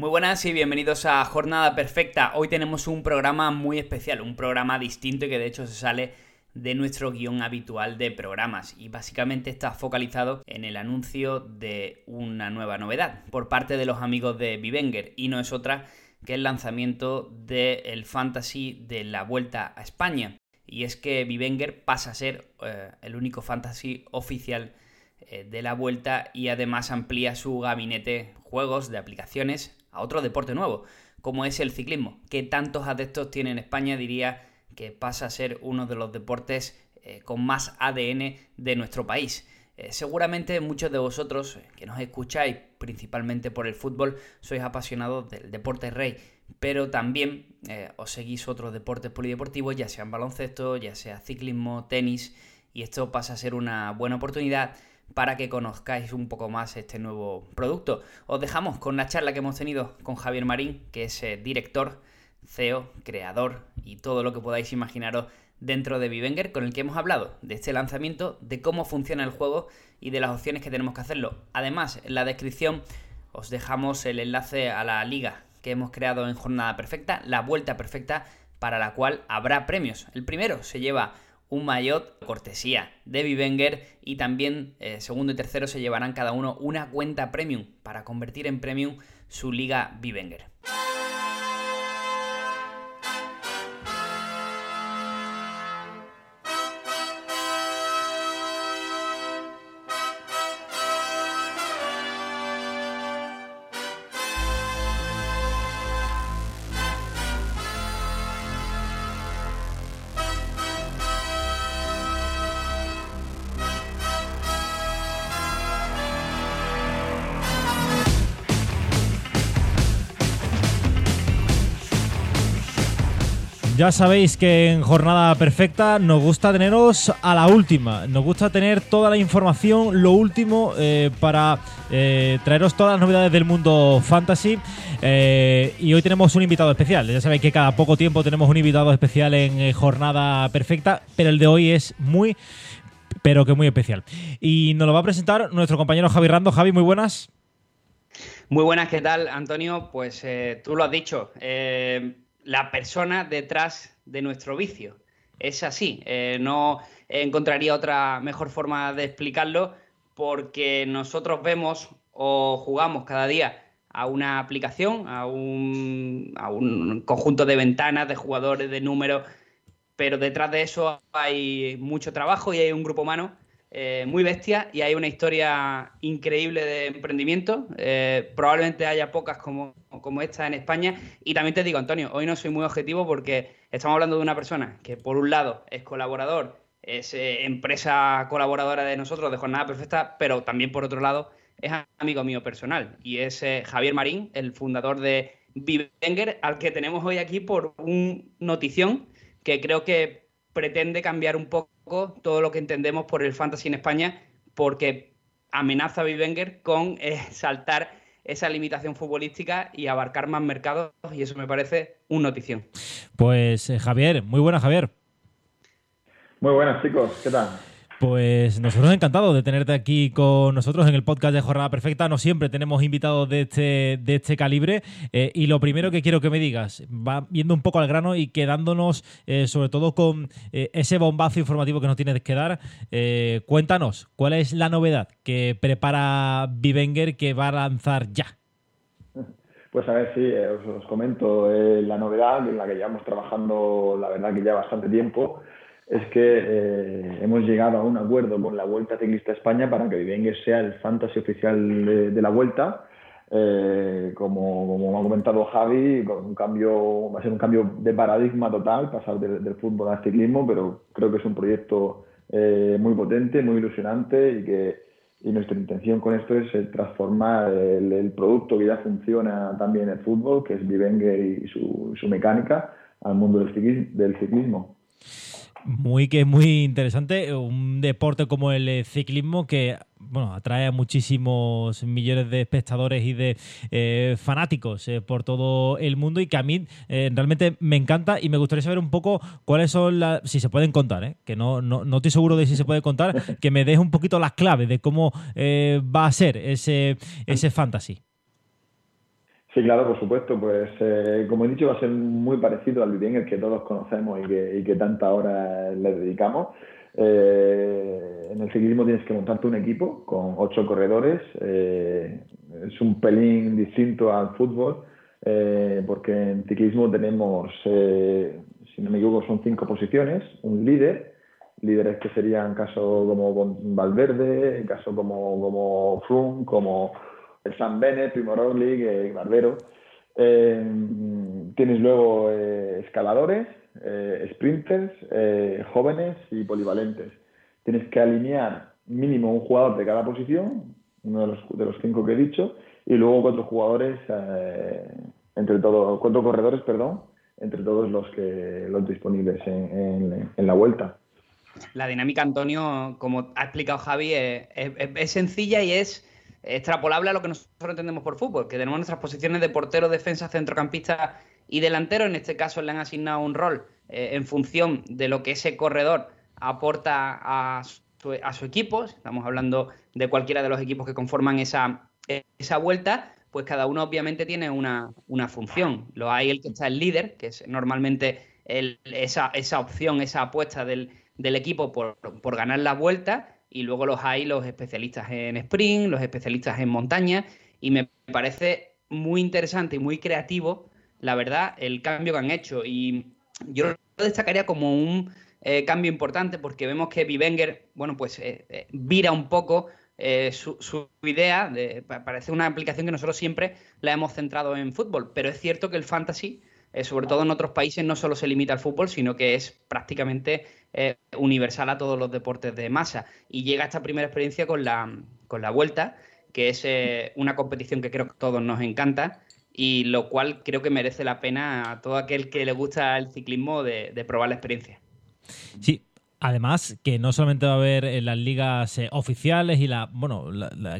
Muy buenas y bienvenidos a Jornada Perfecta. Hoy tenemos un programa muy especial, un programa distinto y que de hecho se sale de nuestro guion habitual de programas y básicamente está focalizado en el anuncio de una nueva novedad por parte de los amigos de Vivenger y no es otra que el lanzamiento del fantasy de la Vuelta a España. Y es que Vivenger pasa a ser eh, el único fantasy oficial eh, de la Vuelta y además amplía su gabinete juegos de aplicaciones a otro deporte nuevo, como es el ciclismo, que tantos adeptos tiene en España, diría que pasa a ser uno de los deportes eh, con más ADN de nuestro país. Eh, seguramente muchos de vosotros eh, que nos escucháis principalmente por el fútbol sois apasionados del deporte rey, pero también os seguís otros deportes polideportivos, ya sean baloncesto, ya sea ciclismo, tenis, y esto pasa a ser una buena oportunidad para que conozcáis un poco más este nuevo producto. Os dejamos con la charla que hemos tenido con Javier Marín, que es eh, director, CEO, creador y todo lo que podáis imaginaros dentro de Vivenger, con el que hemos hablado de este lanzamiento, de cómo funciona el juego y de las opciones que tenemos que hacerlo. Además, en la descripción os dejamos el enlace a la liga que hemos creado en Jornada Perfecta, la Vuelta Perfecta, para la cual habrá premios. El primero se lleva un maillot cortesía de Vivenger y también eh, segundo y tercero se llevarán cada uno una cuenta premium para convertir en premium su liga Vivenger. Ya sabéis que en Jornada Perfecta nos gusta teneros a la última, nos gusta tener toda la información, lo último, eh, para eh, traeros todas las novedades del mundo fantasy. Eh, y hoy tenemos un invitado especial. Ya sabéis que cada poco tiempo tenemos un invitado especial en Jornada Perfecta, pero el de hoy es muy, pero que muy especial. Y nos lo va a presentar nuestro compañero Javi Rando. Javi, muy buenas. Muy buenas, ¿qué tal, Antonio? Pues tú lo has dicho la persona detrás de nuestro vicio. Es así, eh, no encontraría otra mejor forma de explicarlo porque nosotros vemos o jugamos cada día a una aplicación, a un, a un conjunto de ventanas, de jugadores, de números, pero detrás de eso hay mucho trabajo y hay un grupo humano eh, muy bestia y hay una historia increíble de emprendimiento. Eh, probablemente haya pocas como, como esta en España. Y también te digo, Antonio, hoy no soy muy objetivo porque estamos hablando de una persona que por un lado es colaborador, es eh, empresa colaboradora de nosotros, de Jornada Perfecta, pero también por otro lado es amigo mío personal y es Javier Marín, el fundador de Vivenger, al que tenemos hoy aquí por un notición que creo que pretende cambiar un poco todo lo que entendemos por el fantasy en España, porque amenaza a Bivenger con eh, saltar esa limitación futbolística y abarcar más mercados, y eso me parece un notición. Pues eh, Javier, muy buena Javier. Muy buenas chicos, ¿qué tal? Pues nosotros encantados de tenerte aquí con nosotros en el podcast de Jornada Perfecta. No siempre tenemos invitados de este, de este calibre. Eh, y lo primero que quiero que me digas, va viendo un poco al grano y quedándonos eh, sobre todo con eh, ese bombazo informativo que nos tienes que dar, cuéntanos, ¿cuál es la novedad que prepara Vivenger que va a lanzar ya? Pues a ver, sí, os comento la novedad en la que llevamos trabajando, la verdad que ya bastante tiempo es que eh, hemos llegado a un acuerdo con la Vuelta Ciclista España para que Vivenger sea el fantasy oficial de, la Vuelta. Eh, como, como, ha comentado Javi, con un cambio, va a ser un cambio de paradigma total, pasar del, fútbol al ciclismo, pero creo que es un proyecto eh, muy potente, muy ilusionante y que, y nuestra intención con esto es transformar el, producto que ya funciona también en el fútbol, que es Vivenger y su, su mecánica, al mundo del ciclismo. Muy que muy interesante, un deporte como el eh, ciclismo que bueno, atrae a muchísimos millones de espectadores y de eh, fanáticos eh, por todo el mundo y que a mí realmente me encanta y me gustaría saber un poco cuáles son las, si se pueden contar, que no, no, no, estoy seguro de si se puede contar, que me des un poquito las claves de cómo va a ser ese, ese fantasy. Sí, claro, por supuesto. Pues eh, como he dicho, va a ser muy parecido al el que todos conocemos y que, y que tanta hora le dedicamos. Eh, en el ciclismo tienes que montarte un equipo con ocho corredores. Eh, es un pelín distinto al fútbol, porque en ciclismo tenemos, si no me equivoco, son cinco posiciones. Un líder, líderes que serían caso como Valverde, en caso como, como Froome, como San Bennett, Primo Roglic, eh, Barbero. Eh, tienes luego eh, escaladores, sprinters, jóvenes y polivalentes. Tienes que alinear mínimo un jugador de cada posición, uno de los, de los cinco que he dicho, y luego cuatro jugadores, entre todos, cuatro corredores, perdón, entre todos los que los disponibles en, en, la vuelta. La dinámica, Antonio, como ha explicado Javi, es sencilla y es extrapolable a lo que nosotros entendemos por fútbol, que tenemos nuestras posiciones de portero, defensa, centrocampista y delantero. En este caso le han asignado un rol eh, en función de lo que ese corredor aporta a su, equipo. Estamos hablando de cualquiera de los equipos que conforman esa, esa vuelta. Pues cada uno obviamente tiene una, función. Lo hay el que está el líder, que es normalmente esa, esa, opción, esa apuesta del, equipo por, por ganar la vuelta y luego los hay los especialistas en sprint, los especialistas en montaña, y me parece muy interesante y muy creativo, la verdad, el cambio que han hecho. Y yo lo destacaría como un eh, cambio importante porque vemos que Vivenger, bueno, pues eh, eh, vira un poco su, su, idea, de, parece una aplicación que nosotros siempre la hemos centrado en fútbol, pero es cierto que el fantasy eh, sobre todo en otros países, no solo se limita al fútbol, sino que es prácticamente eh, universal a todos los deportes de masa. Y llega esta primera experiencia con la, con la vuelta, que es eh, una competición que creo que a todos nos encanta y lo cual creo que merece la pena a todo aquel que le gusta el ciclismo de, de probar la experiencia. Sí, Además, que no solamente va a haber las ligas eh, oficiales y la, bueno,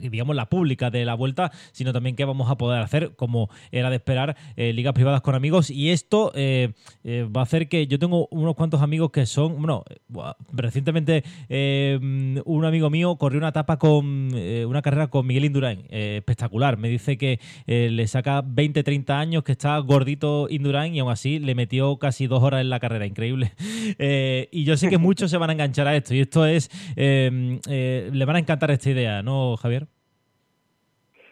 digamos la pública de la vuelta, sino también que vamos a poder hacer, como era de esperar, eh, ligas privadas con amigos. Y esto eh, va a hacer que yo tengo unos cuantos amigos que son, bueno, recientemente un amigo mío corrió una etapa con una carrera con Miguel Indurain, espectacular. Me dice que le saca 20, 30 años, que está gordito Indurain y aún así le metió casi dos horas en la carrera, increíble. y yo sé que muchos se van a enganchar a esto. Y esto es, em, eh, le van a encantar esta idea, ¿no, Javier?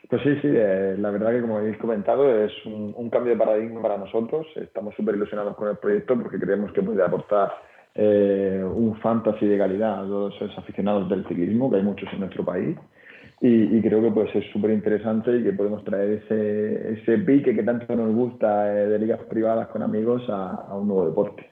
Pues sí, sí, eh, la verdad que como habéis comentado es un, cambio de paradigma para nosotros. Estamos súper ilusionados con el proyecto porque creemos que puede aportar eh, un fantasy de calidad a todos esos aficionados del ciclismo, que hay muchos en nuestro país. Y, creo que puede ser súper interesante y que podemos traer ese, ese pique que tanto nos gusta de ligas privadas con amigos a un nuevo deporte.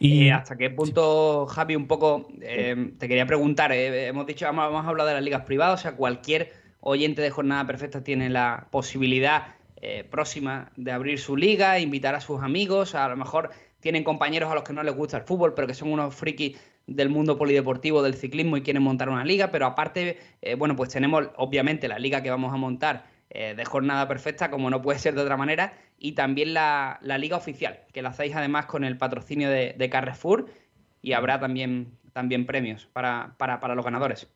¿Y hasta qué punto, Javi, un poco eh, te quería preguntar? Eh, hemos dicho, vamos, a hablar de las ligas privadas, o sea, cualquier oyente de Jornada Perfecta tiene la posibilidad eh, próxima de abrir su liga, invitar a sus amigos, a lo mejor tienen compañeros a los que no les gusta el fútbol, pero que son unos frikis del mundo polideportivo, del ciclismo y quieren montar una liga, pero aparte, bueno, pues tenemos obviamente la liga que vamos a montar eh, de jornada perfecta, como no puede ser de otra manera, y también la, liga oficial, que la hacéis además con el patrocinio de, Carrefour y habrá también, también premios para, para, los ganadores.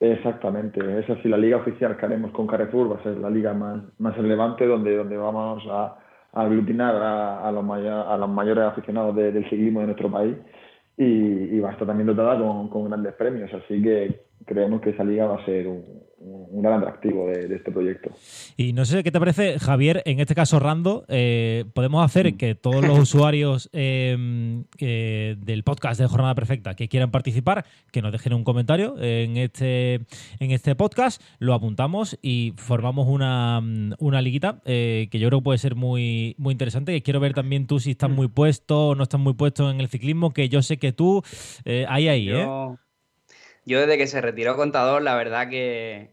Exactamente, esa sí, la liga oficial que haremos con Carrefour va a ser la liga más, más relevante donde, donde vamos a, aglutinar a, los a los mayores aficionados del ciclismo de nuestro país y, va a estar también dotada con, con grandes premios, así que creemos que esa liga va a ser un, un gran atractivo de, este proyecto. Y no sé qué te parece, Javier, en este caso Rando, eh, podemos hacer que todos los usuarios em, del podcast de Jornada Perfecta que quieran participar, que nos dejen un comentario en este, en este podcast, lo apuntamos y formamos una, una liguita eh, que yo creo que puede ser muy, muy interesante. Y quiero ver también tú si estás mm. muy puesto o no estás muy puesto en el ciclismo, que yo sé que tú, eh, ahí, ahí, ¿eh? Yo desde que se retiró contador, la verdad que,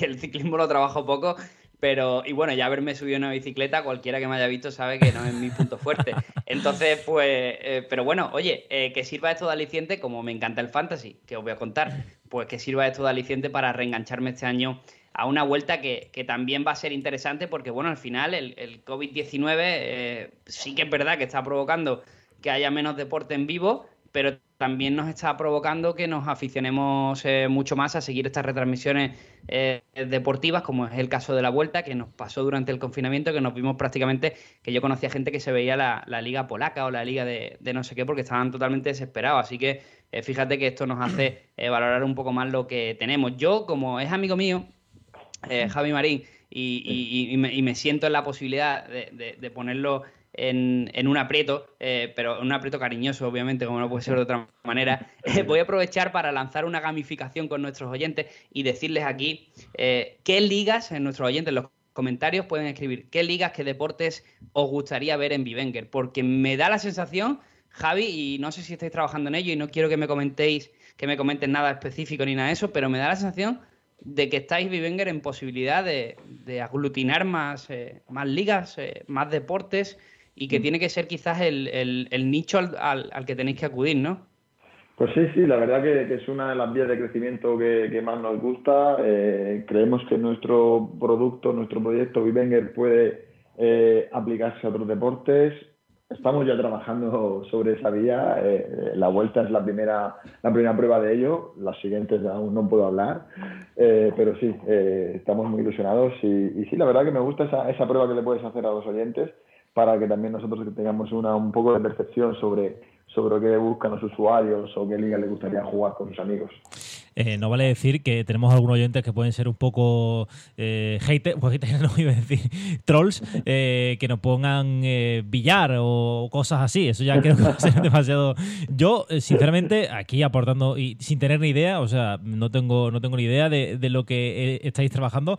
el ciclismo lo trabajo poco, pero, y bueno, ya haberme subido una bicicleta, cualquiera que me haya visto sabe que no es mi punto fuerte. Entonces, pues, eh, pero bueno, oye, eh, que sirva esto de aliciente, como me encanta el fantasy, que os voy a contar, pues que sirva esto de aliciente para reengancharme este año a una vuelta que, también va a ser interesante porque, bueno, al final el, el COVID-19 eh, sí que es verdad que está provocando que haya menos deporte en vivo, pero también nos está provocando que nos aficionemos eh, mucho más a seguir estas retransmisiones eh, deportivas, como es el caso de la vuelta, que nos pasó durante el confinamiento, que nos vimos prácticamente, que yo conocía gente que se veía la, liga polaca o la liga de, no sé qué, porque estaban totalmente desesperados. Así que fíjate que esto nos hace valorar un poco más lo que tenemos. Yo, como es amigo mío, eh, Javi Marín, y, me, siento en la posibilidad de, ponerlo en, un aprieto, eh, pero un aprieto cariñoso, obviamente, como no puede ser de otra manera, eh, voy a aprovechar para lanzar una gamificación con nuestros oyentes y decirles aquí qué ligas, en nuestros oyentes, en los comentarios pueden escribir qué ligas, qué deportes os gustaría ver en Vivenger, porque me da la sensación, Javi, y no sé si estáis trabajando en ello y no quiero que me comentéis, que me comenten nada específico ni nada de eso, pero me da la sensación de que estáis, Vivenger, en posibilidad de, aglutinar más, eh, más ligas, eh, más deportes y que mm. tiene que ser quizás el, nicho al, que tenéis que acudir, ¿no? Pues sí, sí, la verdad que, es una de las vías de crecimiento que, más nos gusta. Eh, creemos que nuestro producto, nuestro proyecto Vivenger puede aplicarse a otros deportes Estamos ya trabajando sobre esa vía. Eh, la vuelta es la primera, la primera prueba de ello. Las siguientes aún no puedo hablar. Eh, pero sí, eh, estamos muy ilusionados. Y, sí, la verdad que me gusta esa, esa prueba que le puedes hacer a los oyentes para que también nosotros tengamos una, un poco de percepción sobre, sobre qué buscan los usuarios o qué liga les gustaría jugar con sus amigos. Eh, no vale decir que tenemos algunos oyentes que pueden ser un poco eh, haters, pues no iba a decir, trolls, eh, que nos pongan eh, billar o cosas así. Eso ya creo que va a ser demasiado. Yo, sinceramente, aquí aportando y sin tener ni idea, o sea, no tengo, no tengo ni idea de, lo que estáis trabajando,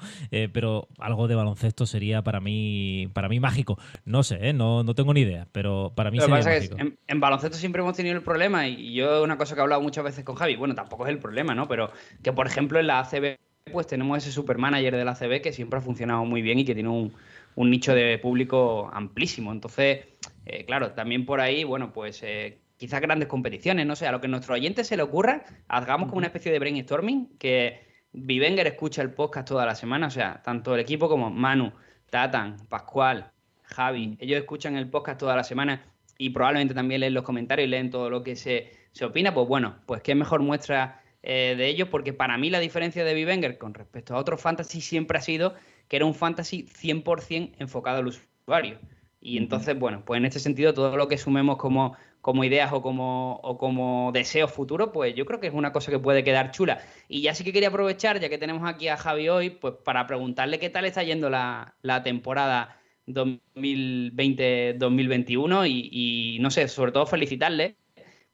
pero algo de baloncesto sería para mí, para mí mágico. No sé, no, no tengo ni idea, pero para mí sería mágico. en, baloncesto siempre hemos tenido el problema, y yo una cosa que he hablado muchas veces con Javi, bueno, tampoco es el problema, ¿no? Pero que, por ejemplo, en la ACB, pues tenemos ese supermanager de la ACB que siempre ha funcionado muy bien y que tiene un, nicho de público amplísimo. Entonces, eh, claro, también por ahí, bueno, pues eh, quizás grandes competiciones, no sé, a lo que a nuestro oyente se le ocurra, hagamos como una especie de brainstorming, que Vivenger escucha el podcast toda la semana, o sea, tanto el equipo como Manu, Tatan, Pascual, Javi, ellos escuchan el podcast toda la semana y probablemente también leen los comentarios y leen todo lo que se, se opina, pues bueno, pues qué mejor muestra eh, de ellos, porque para mí la diferencia de Vivenger con respecto a otros fantasy siempre ha sido que era un fantasy 100% enfocado al usuario. Y entonces, bueno, pues en este sentido, todo lo que sumemos como, como ideas o como, o como deseos futuros, pues yo creo que es una cosa que puede quedar chula. Y ya sí que quería aprovechar, ya que tenemos aquí a Javi hoy, pues para preguntarle qué tal está yendo la, la temporada 2020-2021 y, y, no sé, sobre todo felicitarle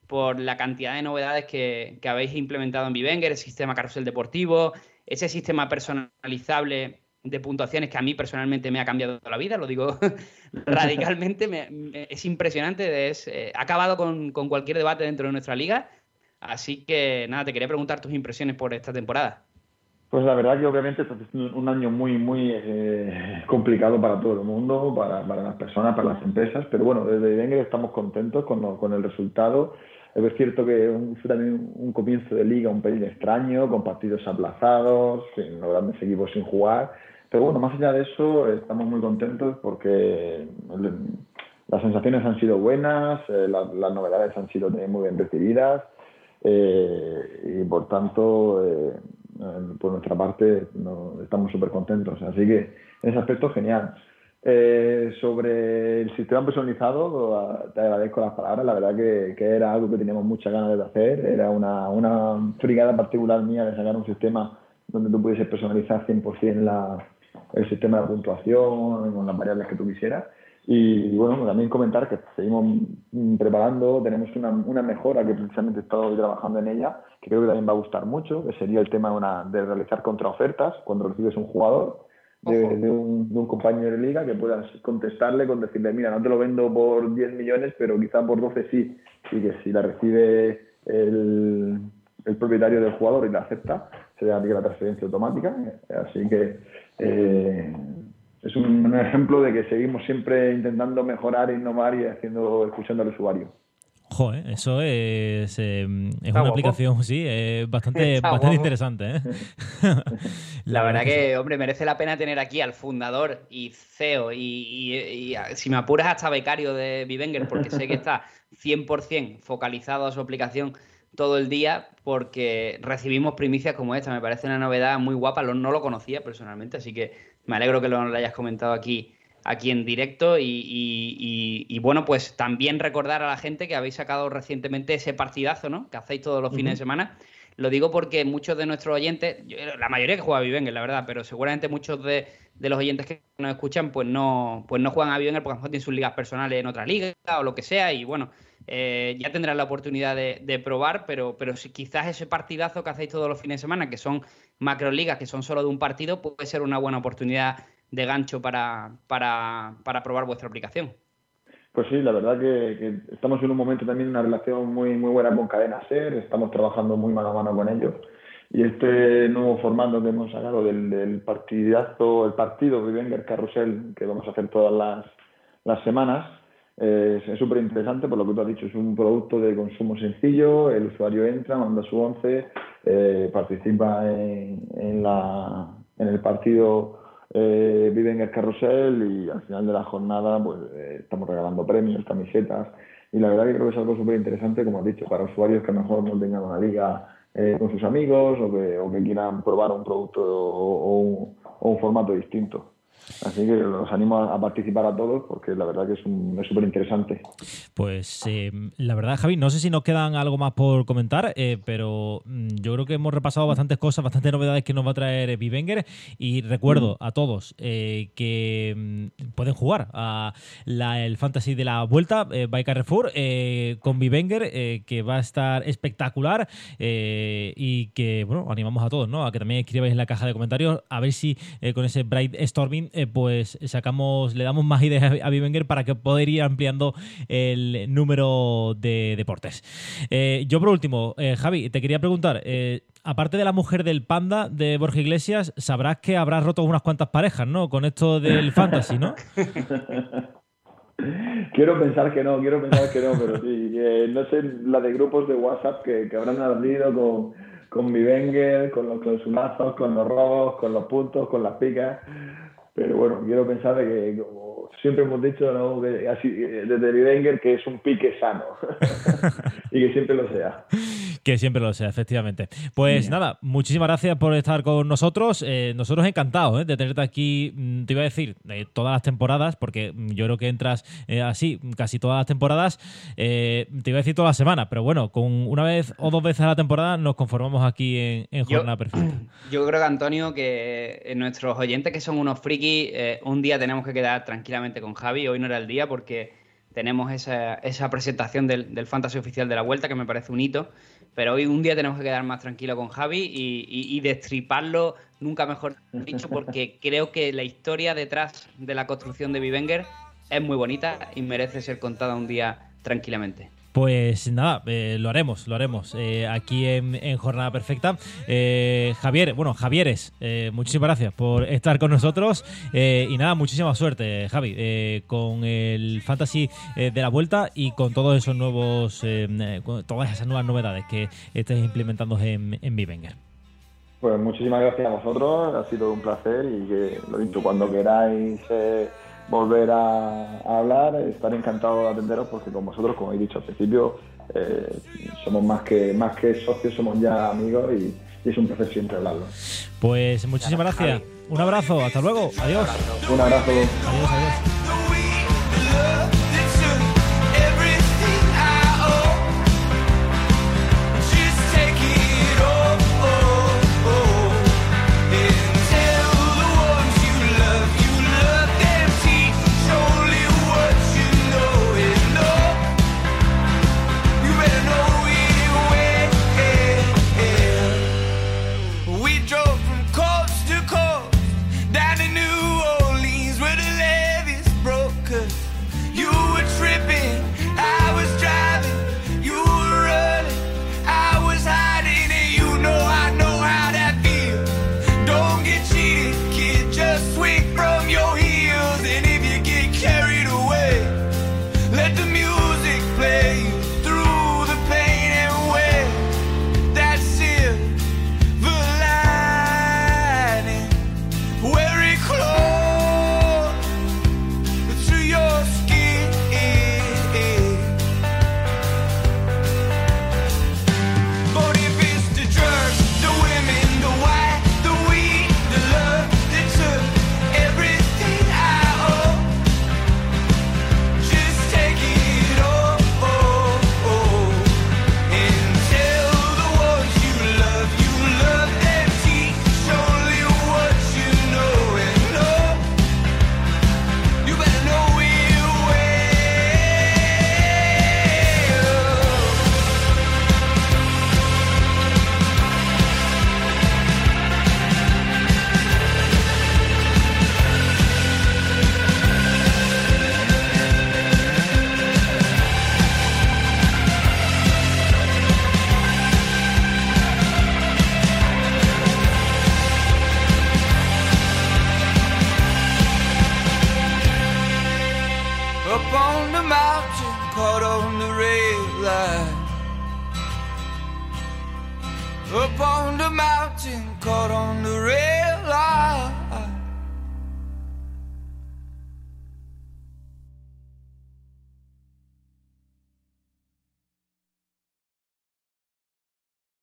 por la cantidad de novedades que, habéis implementado en Vivenger, el sistema carrusel deportivo, ese sistema personalizable de puntuaciones que a mí personalmente me ha cambiado la vida, lo digo radicalmente, es impresionante, es, eh, ha acabado con, cualquier debate dentro de nuestra liga, así que nada, te quería preguntar tus impresiones por esta temporada. Pues la verdad que obviamente es un año muy, muy eh, complicado para todo el mundo, para, las personas, para las empresas, pero bueno, desde Vivenger estamos contentos con, con el resultado es cierto que fue también un comienzo de liga un pelín extraño, con partidos aplazados, sin los grandes equipos sin jugar. Pero bueno, más allá de eso, estamos muy contentos porque las sensaciones han sido buenas, eh, las, novedades han sido muy bien recibidas eh, y por tanto, eh, por nuestra parte, estamos súper contentos. Así que en ese aspecto, genial. Eh, sobre el sistema personalizado, te agradezco las palabras. La verdad que, era algo que teníamos muchas ganas de hacer. Era una, una frigada particular mía de sacar un sistema donde tú pudieses personalizar 100% la, el sistema de puntuación con las variables que tú quisieras. Y, bueno, también comentar que seguimos preparando, tenemos una, una mejora que precisamente he estado trabajando en ella, que creo que también va a gustar mucho, que sería el tema una, de realizar contraofertas cuando recibes un jugador de, un, compañero de liga que puedas contestarle con decirle, mira, no te lo vendo por 10 millones, pero quizá por 12 sí, y que si la recibe el, el propietario del jugador y la acepta, se le aplica la transferencia automática. Así que eh, es un, ejemplo de que seguimos siempre intentando mejorar, innovar y haciendo, escuchando al usuario. Joder, eso es, es una aplicación, sí, es bastante, bastante interesante. ¿eh? la, verdad que, hombre, merece la pena tener aquí al fundador y CEO y, si me apuras hasta becario de Vivenger, porque sé que está 100% focalizado a su aplicación todo el día porque recibimos primicias como esta. Me parece una novedad muy guapa, no lo conocía personalmente, así que me alegro que lo, lo hayas comentado aquí aquí en directo y, bueno, pues también recordar a la gente que habéis sacado recientemente ese partidazo, ¿no? Que hacéis todos los fines de semana. Lo digo porque muchos de nuestros oyentes, la mayoría que juega a Vivenger, la verdad, pero seguramente muchos de, los oyentes que nos escuchan, pues no, pues no juegan a Vivenger porque a lo mejor tienen sus ligas personales en otra liga o lo que sea, y bueno, eh, ya tendrán la oportunidad de, probar, pero, pero si quizás ese partidazo que hacéis todos los fines de semana, que son macroligas, que son solo de un partido, puede ser una buena oportunidad de gancho para, para, para probar vuestra aplicación. Pues sí, la verdad que, estamos en un momento también una relación muy muy buena con Cadena Ser, estamos trabajando muy mano a mano con ellos y este nuevo formato que hemos sacado del, partidazo, el partido Vivenger Carrusel que vamos a hacer todas las, las semanas es súper interesante por lo que tú has dicho, es un producto de consumo sencillo, el usuario entra, manda su once, eh, participa en, en, la, en el partido eh, vive en el carrusel y al final de la jornada pues eh, estamos regalando premios, camisetas y la verdad que creo que es algo súper interesante, como has dicho, para usuarios que a lo mejor no tengan una liga eh, con sus amigos o que, o que quieran probar un producto o un formato distinto. Así que los animo a, participar a todos porque la verdad que es súper interesante. Pues eh, la verdad, Javi, no sé si nos quedan algo más por comentar, eh, pero mm, yo creo que hemos repasado bastantes cosas, bastantes novedades que nos va a traer Vivenger y recuerdo a todos eh, que mm, pueden jugar a el Fantasy de la Vuelta by Carrefour con Vivenger, que va a estar espectacular y que, bueno, animamos a todos, ¿no? A que también escribáis en la caja de comentarios a ver si con ese Bright Storming eh, pues sacamos, le damos más ideas a Bivenger para que poder ir ampliando el número de deportes. Eh, yo por último, eh, Javi, te quería preguntar, aparte de la mujer del panda de Borja Iglesias, sabrás que habrás roto unas cuantas parejas, ¿no? Con esto del fantasy, ¿no? Quiero pensar que no, quiero pensar que no, pero sí, no sé la de grupos de WhatsApp que, que habrán ardido con, con mi con los clausulazos, con los robos, con los puntos, con las picas. Pero bueno, quiero pensar que, como siempre hemos dicho, ¿no? que así, desde Wenger, que es un pique sano y que siempre lo sea. Que siempre lo sea, efectivamente. Pues nada, muchísimas gracias por estar con nosotros. Eh, nosotros encantados ¿eh? de tenerte aquí, mm, te iba a decir, todas las temporadas, porque mm, yo creo que entras eh, así casi todas las temporadas. te iba a decir toda la semana, pero bueno, con una vez o dos veces a la temporada nos conformamos aquí en, en Jornada Perfecta. Yo creo que, Antonio, que nuestros oyentes que son unos frikis eh, un día tenemos que quedar tranquilamente con Javi. Hoy no era el día porque tenemos esa, presentación del, fantasy oficial de la vuelta que me parece un hito. Pero hoy un día tenemos que quedar más tranquilo con Javi y, destriparlo, nunca mejor dicho, porque creo que la historia detrás de la construcción de Vivenger es muy bonita y merece ser contada un día tranquilamente. Pues nada, eh, lo haremos, lo haremos eh, aquí en, Jornada Perfecta. Eh, Javier, bueno, Javieres, muchísimas gracias por estar con nosotros y nada, muchísima suerte, Javi, con el Fantasy de la Vuelta y con todos esos nuevos, todas esas nuevas novedades que estés implementando en, en Vivenger. Pues muchísimas gracias a vosotros, ha sido un placer y que lo dicho, cuando queráis volver a, hablar, estar encantado de atenderos porque con vosotros, como he dicho al principio, eh, somos más que, más que socios, somos ya amigos y, es un placer siempre hablarlo. Pues muchísimas gracias. Un abrazo, hasta luego, adiós. Un abrazo. Adiós, adiós.